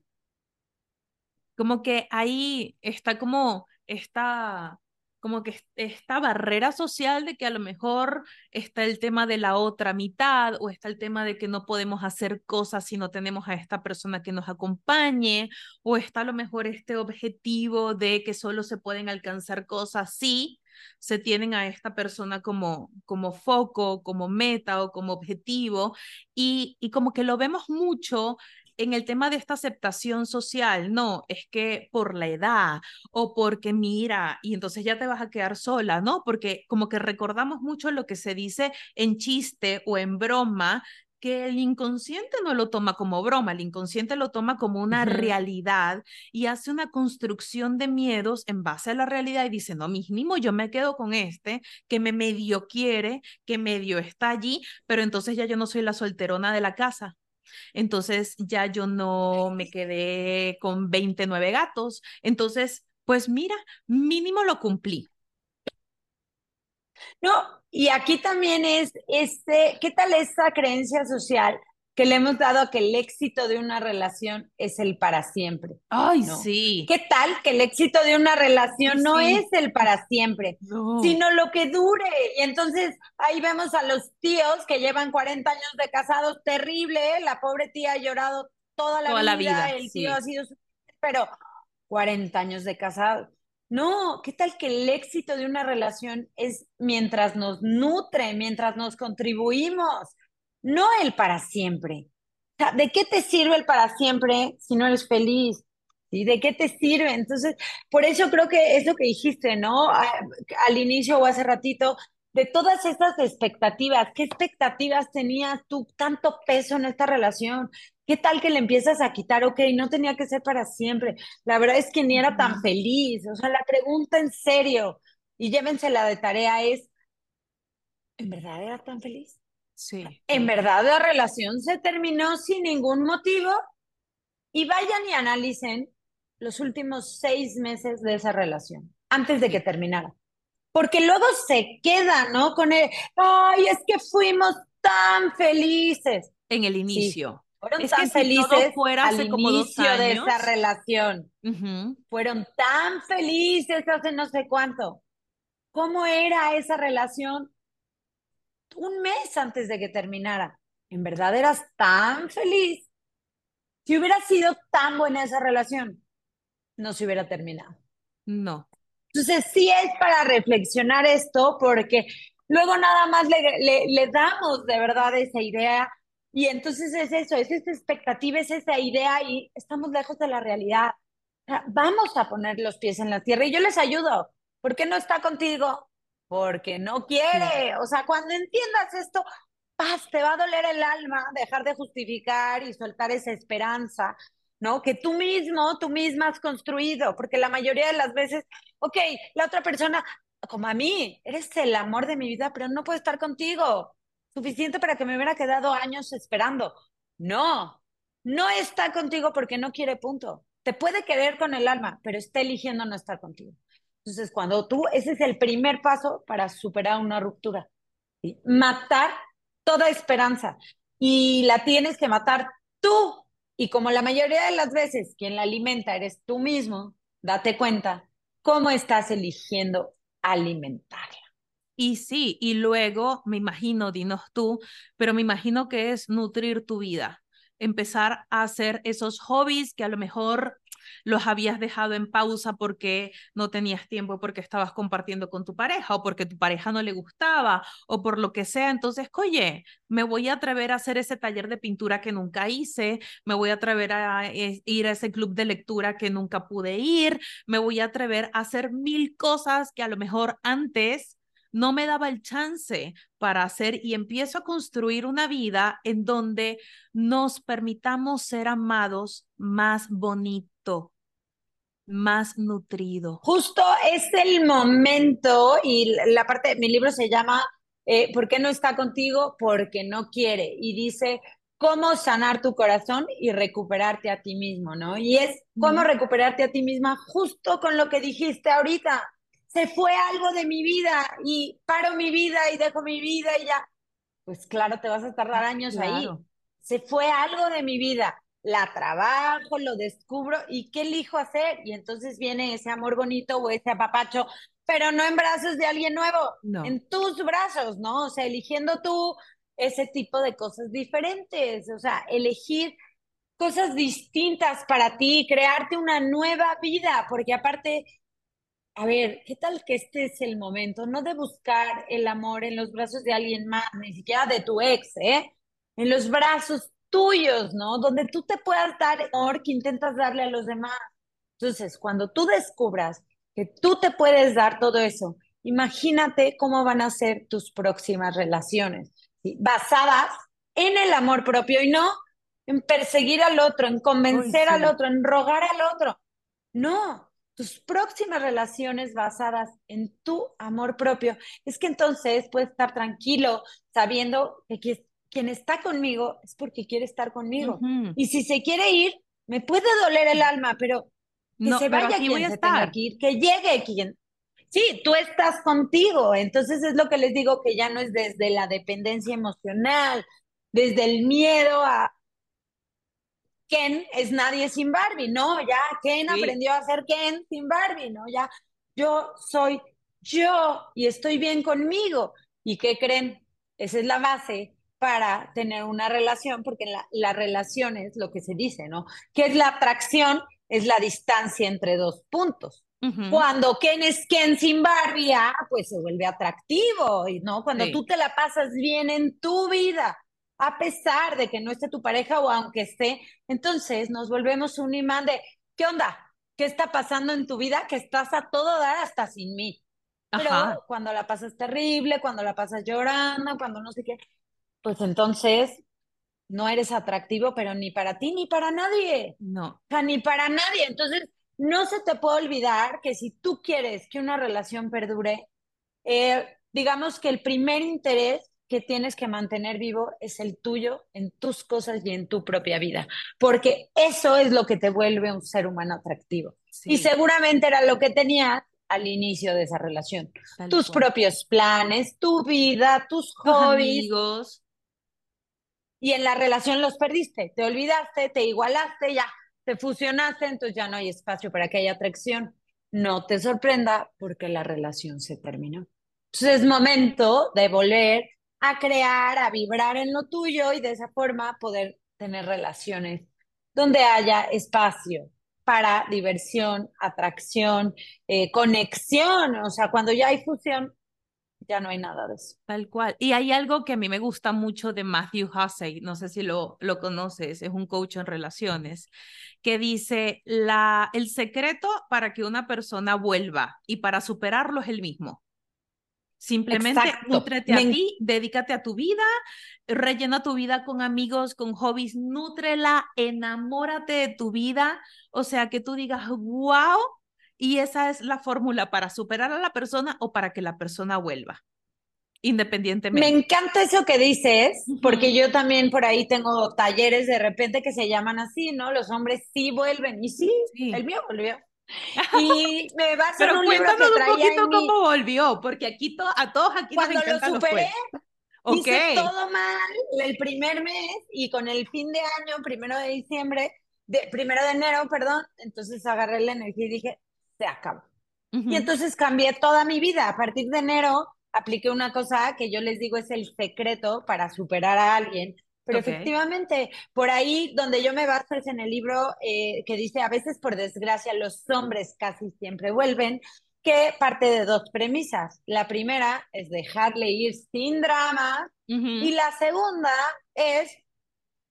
Como que ahí está como esta, como que esta barrera social de que a lo mejor está el tema de la otra mitad o está el tema de que no podemos hacer cosas si no tenemos a esta persona que nos acompañe o está a lo mejor este objetivo de que solo se pueden alcanzar cosas si se tienen a esta persona como, como foco, como meta o como objetivo. Y, y como que lo vemos mucho en el tema de esta aceptación social, no, es que por la edad o porque mira, y entonces ya te vas a quedar sola, ¿no? Porque como que recordamos mucho lo que se dice en chiste o en broma que el inconsciente no lo toma como broma, el inconsciente lo toma como una realidad y hace una construcción de miedos en base a la realidad y dice, no, mínimo yo me quedo con este que me medio quiere, que medio está allí, pero entonces ya yo no soy la solterona de la casa. Entonces ya yo no me quedé con 29 gatos. Entonces, pues mira, mínimo lo cumplí. No, y aquí también es, este, ¿qué tal esa creencia social que le hemos dado a que el éxito de una relación es el para siempre? Ay, sí. ¿Qué tal que el éxito de una relación no es el para siempre, sino lo que dure? Y entonces ahí vemos a los tíos que llevan 40 años de casados, terrible, ¿eh? la pobre tía ha llorado toda la, vida, la vida, el tío ha sido, pero 40 años de casados. No, ¿qué tal que el éxito de una relación es mientras nos nutre, mientras nos contribuimos, no el para siempre? ¿De qué te sirve el para siempre si no eres feliz? ¿Sí? ¿De qué te sirve? Entonces, por eso creo que es lo que dijiste, ¿no? Al inicio o hace ratito, de todas estas expectativas, ¿qué expectativas tenías tú tanto peso en esta relación? ¿Qué tal que le empiezas a quitar? Ok, no tenía que ser para siempre. La verdad es que ni era tan feliz. O sea, la pregunta en serio, y llévensela de tarea, es, ¿en verdad era tan feliz? Sí. ¿En verdad la relación se terminó sin ningún motivo? Y vayan y analicen los últimos seis meses de esa relación, antes de que terminara. Porque luego se queda, ¿no? Con el, ay, es que fuimos tan felices. En el inicio. Fueron tan felices al inicio de esa relación. Fueron tan felices hace no sé cuánto. ¿Cómo era esa relación un mes antes de que terminara? ¿En verdad eras tan feliz? Si hubiera sido tan buena esa relación, no se hubiera terminado. No. Entonces sí es para reflexionar esto porque luego nada más le, le damos de verdad esa idea y entonces es eso, es esa expectativa, es esa idea y estamos lejos de la realidad. Vamos a poner los pies en la tierra y yo les ayudo. ¿Por qué no está contigo? Porque no quiere. O sea, cuando entiendas esto, paz, te va a doler el alma dejar de justificar y soltar esa esperanza, ¿no? Que tú mismo, tú misma has construido, porque la mayoría de las veces, ok, la otra persona, como a mí, eres el amor de mi vida, pero no puedo estar contigo suficiente para que me hubiera quedado años esperando. No, no está contigo porque no quiere punto. Te puede querer con el alma, pero está eligiendo no estar contigo. Entonces, cuando tú, ese es el primer paso para superar una ruptura. Matar toda esperanza. Y la tienes que matar tú. Y como la mayoría de las veces quien la alimenta eres tú mismo, date cuenta cómo estás eligiendo alimentarla. Y sí, y luego me imagino, dinos tú, pero me imagino que es nutrir tu vida, empezar a hacer esos hobbies que a lo mejor los habías dejado en pausa porque no tenías tiempo, porque estabas compartiendo con tu pareja o porque tu pareja no le gustaba o por lo que sea. Entonces, oye, me voy a atrever a hacer ese taller de pintura que nunca hice, me voy a atrever a eh, ir a ese club de lectura que nunca pude ir, me voy a atrever a hacer mil cosas que a lo mejor antes no me daba el chance para hacer y empiezo a construir una vida en donde nos permitamos ser amados más más nutrido. Justo es el momento y la parte de mi libro se llama eh, ¿Por qué no está contigo? Porque no quiere. Y dice, cómo sanar tu corazón y recuperarte a ti mismo, ¿no? Y es cómo recuperarte a ti misma justo con lo que dijiste ahorita se fue algo de mi vida y paro mi vida y dejo mi vida y ya. Pues claro, te vas a tardar años ahí. Se fue algo de mi vida. La trabajo, lo descubro y ¿qué elijo hacer? Y entonces viene ese amor bonito o ese apapacho, pero no en brazos de alguien nuevo, en tus brazos, ¿no? O sea, eligiendo tú ese tipo de cosas diferentes, o sea, elegir cosas distintas para ti, crearte una nueva vida, porque aparte a ver, ¿qué tal que este es el momento? No de buscar el amor en los brazos de alguien más, ni siquiera de tu ex, ¿eh? En los brazos tuyos, ¿no? Donde tú te puedas dar amor que intentas darle a los demás. Entonces, cuando tú descubras que tú te puedes dar todo eso, imagínate cómo van a ser tus próximas relaciones, basadas en el amor propio y no en perseguir al otro, en convencer al otro, en rogar al otro. No, tus próximas relaciones basadas en tu amor propio, es que entonces puedes estar tranquilo sabiendo que quien está conmigo es porque quiere estar conmigo. Y si se quiere ir, me puede doler el alma, pero que se vaya quien voy a se estar. que que llegue quien. Sí, tú estás contigo. Entonces es lo que les digo que ya no es desde la dependencia emocional, desde el miedo a Ken es nadie sin Barbie, no, ya Ken aprendió a ser Ken sin Barbie, no, ya yo soy yo y estoy bien conmigo. ¿Y qué creen? Esa es la base para tener una relación, porque la, la relación es lo que se dice, ¿no? ¿Qué es la atracción? Es la distancia entre dos puntos. Cuando Ken es Ken sin Barbie, ah, pues se vuelve atractivo, ¿no? Cuando tú te la pasas bien en tu vida, a pesar de que no esté tu pareja o aunque esté, entonces nos volvemos un imán de, ¿qué onda? ¿Qué está pasando en tu vida? Que estás a todo dar hasta sin mí. Pero cuando la pasas terrible, cuando la pasas llorando, cuando no sé qué, pues entonces no eres atractivo, pero ni para ti ni para nadie. No. O sea, ni para nadie. Entonces, no se te puede olvidar que si tú quieres que una relación perdure, eh, digamos que el primer interés que tienes que mantener vivo es el tuyo en tus cosas y en tu propia vida, porque eso es lo que te vuelve un ser humano atractivo. Y seguramente era lo que tenías al inicio de esa relación. tus propios planes, tu vida, tus, hobbies. Y en la relación los perdiste, te olvidaste, te igualaste, ya te fusionaste, entonces ya no hay espacio para que haya atracción. No te sorprenda porque la relación se terminó. Entonces es momento de volver a crear, a vibrar en lo tuyo y de esa forma poder tener relaciones donde haya espacio para diversión, atracción, eh, conexión. O sea, cuando ya hay fusión, ya no hay nada de eso. Tal cual. Y hay algo que a mí me gusta mucho de Matthew Hussey, no sé si lo, lo conoces, es un coach en relaciones, que dice, la, el secreto para que una persona vuelva y para superarlo es el mismo. Simplemente nutrete a ti, dedícate a tu vida, rellena tu vida con amigos, con hobbies, nútrela, enamórate de tu vida, o sea, que tú digas, wow, y esa es la fórmula para superar a la persona o para que la persona vuelva, independientemente. Me encanta eso que dices, porque yo también por ahí tengo talleres de repente que se llaman así, ¿no? Los hombres sí vuelven, y sí. el mío volvió. Y me va a hacer un libro que traía un poquito cómo volvió, porque aquí a todos aquí Cuando lo superé, hice todo mal el primer mes y con el fin de año, primero de diciembre, de, primero de enero, perdón, entonces agarré la energía y dije, se acabó. Y entonces cambié toda mi vida. A partir de enero apliqué una cosa que yo les digo es el secreto para superar a alguien, pero efectivamente, por ahí donde yo me baso es en el libro eh, que dice, a veces por desgracia los hombres casi siempre vuelven, que parte de dos premisas. La primera es dejarle ir sin drama y la segunda es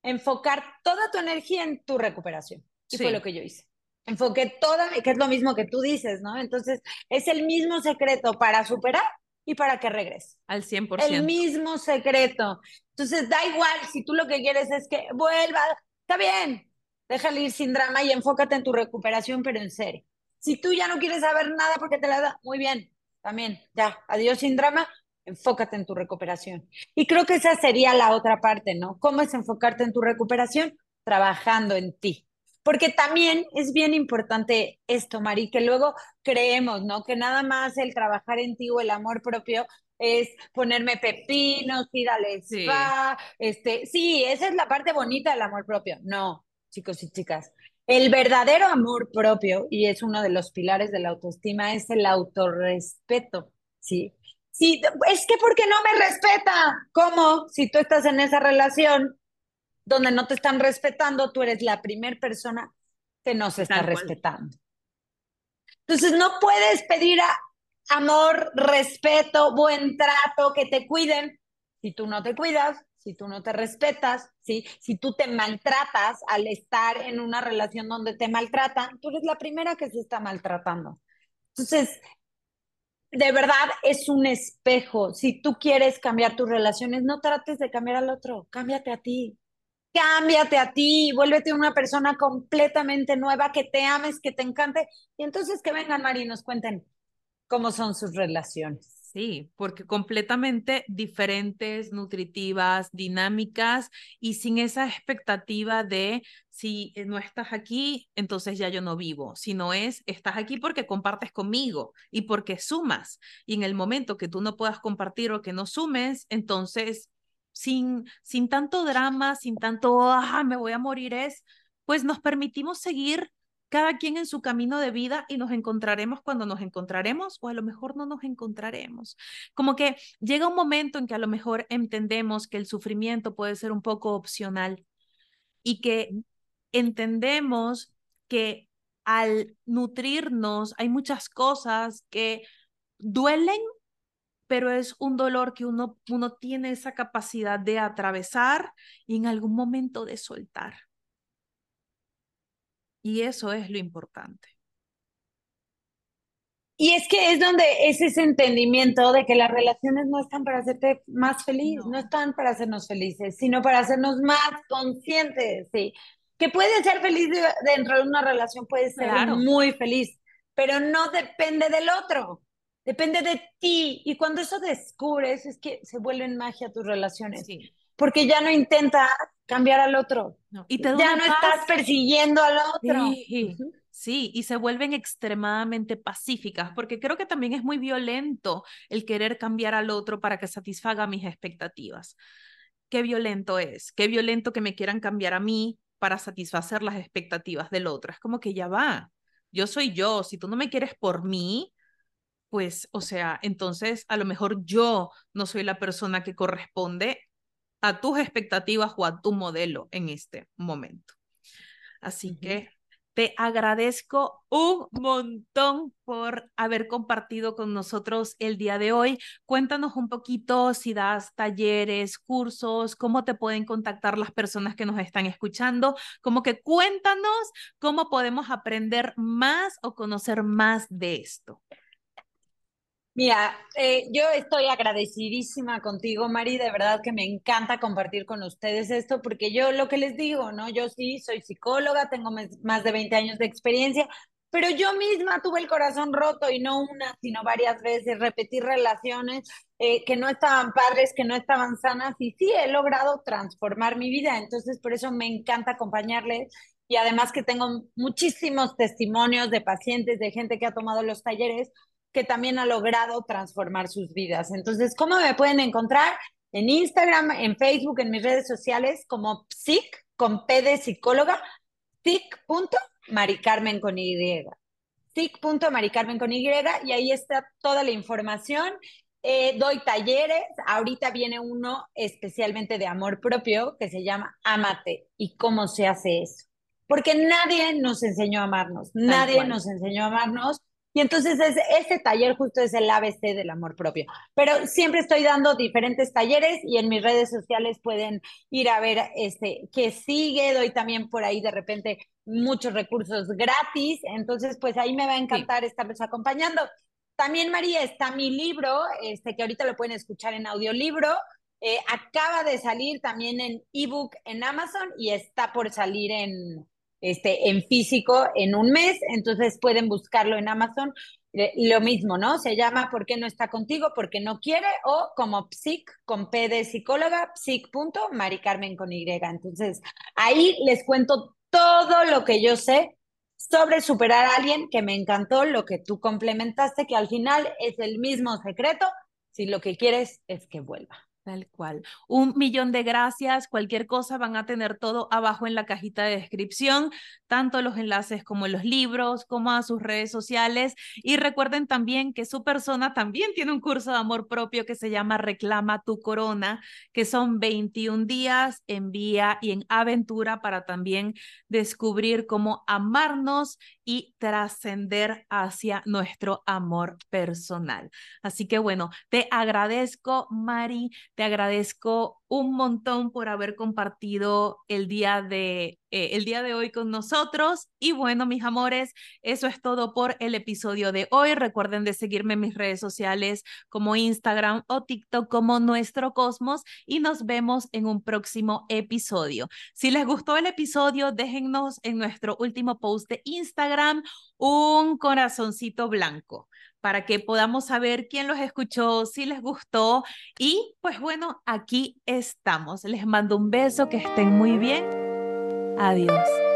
enfocar toda tu energía en tu recuperación. Y fue lo que yo hice. Enfoqué toda, que es lo mismo que tú dices, ¿no? Entonces, es el mismo secreto para superar y para que regrese. Al 100%. El mismo secreto. Entonces, da igual, si tú lo que quieres es que vuelva, está bien, déjale ir sin drama y enfócate en tu recuperación, pero en serio. Si tú ya no quieres saber nada porque te la da, muy bien, también, ya, adiós sin drama, enfócate en tu recuperación. Y creo que esa sería la otra parte, ¿no? ¿Cómo es enfocarte en tu recuperación? Trabajando en ti. Porque también es bien importante esto, Mari, que luego creemos, ¿no? Que nada más el trabajar en ti o el amor propio es ponerme pepinos, ir al spa, sí. este, sí, esa es la parte bonita del amor propio. No, chicos y chicas. El verdadero amor propio, y es uno de los pilares de la autoestima, es el autorrespeto, ¿sí? Sí, es que porque no me respeta. ¿Cómo? Si tú estás en esa relación donde no te están respetando, tú eres la primera persona que no se está respetando. Entonces no puedes pedir amor, respeto, buen trato, que te cuiden si tú no te cuidas, si tú no te respetas, ¿sí? si tú te maltratas al estar en una relación donde te maltratan, tú eres la primera que se está maltratando. Entonces, de verdad es un espejo. Si tú quieres cambiar tus relaciones, no trates de cambiar al otro, cámbiate a ti. Cámbiate a ti, vuélvete una persona completamente nueva, que te ames, que te encante. Y entonces que vengan, Mari, y nos cuenten cómo son sus relaciones. Sí, porque completamente diferentes, nutritivas, dinámicas y sin esa expectativa de si no estás aquí, entonces ya yo no vivo, sino es, estás aquí porque compartes conmigo y porque sumas. Y en el momento que tú no puedas compartir o que no sumes, entonces sin, sin tanto drama, sin tanto, ah, me voy a morir, es, pues nos permitimos seguir cada quien en su camino de vida y nos encontraremos cuando nos encontraremos o a lo mejor no nos encontraremos. Como que llega un momento en que a lo mejor entendemos que el sufrimiento puede ser un poco opcional y que entendemos que al nutrirnos hay muchas cosas que duelen, pero es un dolor que uno, uno tiene esa capacidad de atravesar y en algún momento de soltar. Y eso es lo importante. Y es que es donde es ese entendimiento de que las relaciones no están para hacerte más feliz, no, están para hacernos felices, sino para hacernos más conscientes, ¿sí? Que puede ser feliz dentro de una relación, puede ser muy feliz, pero no depende del otro, depende de ti. Y cuando eso descubres, es que se vuelven magia tus relaciones. Sí porque ya no intentas cambiar al otro. Y ya no estás persiguiendo al otro. Sí. y se vuelven extremadamente pacíficas, porque creo que también es muy violento el querer cambiar al otro para que satisfaga mis expectativas. Qué violento es, qué violento que me quieran cambiar a mí para satisfacer las expectativas del otro. Es como que ya va, yo soy yo, si tú no me quieres por mí, pues, o sea, entonces a lo mejor yo no soy la persona que corresponde a tus expectativas o a tu modelo en este momento. Así que te agradezco un montón por haber compartido con nosotros el día de hoy. Cuéntanos un poquito si das talleres, cursos, cómo te pueden contactar las personas que nos están escuchando. Como que cuéntanos cómo podemos aprender más o conocer más de esto. Mira, eh, yo estoy agradecidísima contigo, Mari, de verdad que me encanta compartir con ustedes esto, porque yo lo que les digo, ¿no? Yo sí soy psicóloga, tengo más de 20 años de experiencia, pero yo misma tuve el corazón roto y no una, sino varias veces, repetir relaciones eh, que no estaban padres, que no estaban sanas, y sí he logrado transformar mi vida, entonces por eso me encanta acompañarles. Y además que tengo muchísimos testimonios de pacientes, de gente que ha tomado los talleres, que también ha logrado transformar sus vidas. Entonces, ¿cómo me pueden encontrar? En Instagram, en Facebook, en mis redes sociales, como psic, con P de psicóloga, psic.maricarmen con Y. psic.maricarmen con Y, y ahí está toda la información. Eh, doy talleres, ahorita viene uno especialmente de amor propio que se llama Amate y cómo se hace eso. Porque nadie nos enseñó a amarnos, nadie nos enseñó a amarnos y entonces es, este taller justo es el ABC del amor propio. Pero siempre estoy dando diferentes talleres y en mis redes sociales pueden ir a ver este qué sigue. Doy también por ahí de repente muchos recursos gratis. Entonces, pues ahí me va a encantar estarles acompañando. También, María, está mi libro, este, que ahorita lo pueden escuchar en audiolibro. Eh, acaba de salir también en ebook en Amazon y está por salir en, este, en físico en un mes, entonces pueden buscarlo en Amazon. Eh, lo mismo, ¿no? Se llama ¿Por qué no está contigo? Porque no quiere o como psic con P de psicóloga, psic.maricarmen con Y. Entonces, ahí les cuento todo lo que yo sé sobre superar a alguien que me encantó, lo que tú complementaste, que al final es el mismo secreto, si lo que quieres es que vuelva. Tal cual. Un millón de gracias. Cualquier cosa van a tener todo abajo en la cajita de descripción, tanto los enlaces como los libros, como a sus redes sociales. Y recuerden también que su persona también tiene un curso de amor propio que se llama Reclama tu Corona, que son 21 días en vía y en aventura para también descubrir cómo amarnos y trascender hacia nuestro amor personal. Así que bueno, te agradezco, Mari Te agradezco un montón por haber compartido el día de eh, el día de hoy con nosotros y bueno, mis amores, eso es todo por el episodio de hoy. Recuerden de seguirme en mis redes sociales como Instagram o TikTok como Nuestro Cosmos y nos vemos en un próximo episodio. Si les gustó el episodio, déjennos en nuestro último post de Instagram un corazoncito blanco para que podamos saber quién los escuchó, si les gustó. Y pues bueno, aquí estamos. Les mando un beso, que estén muy bien. Adiós.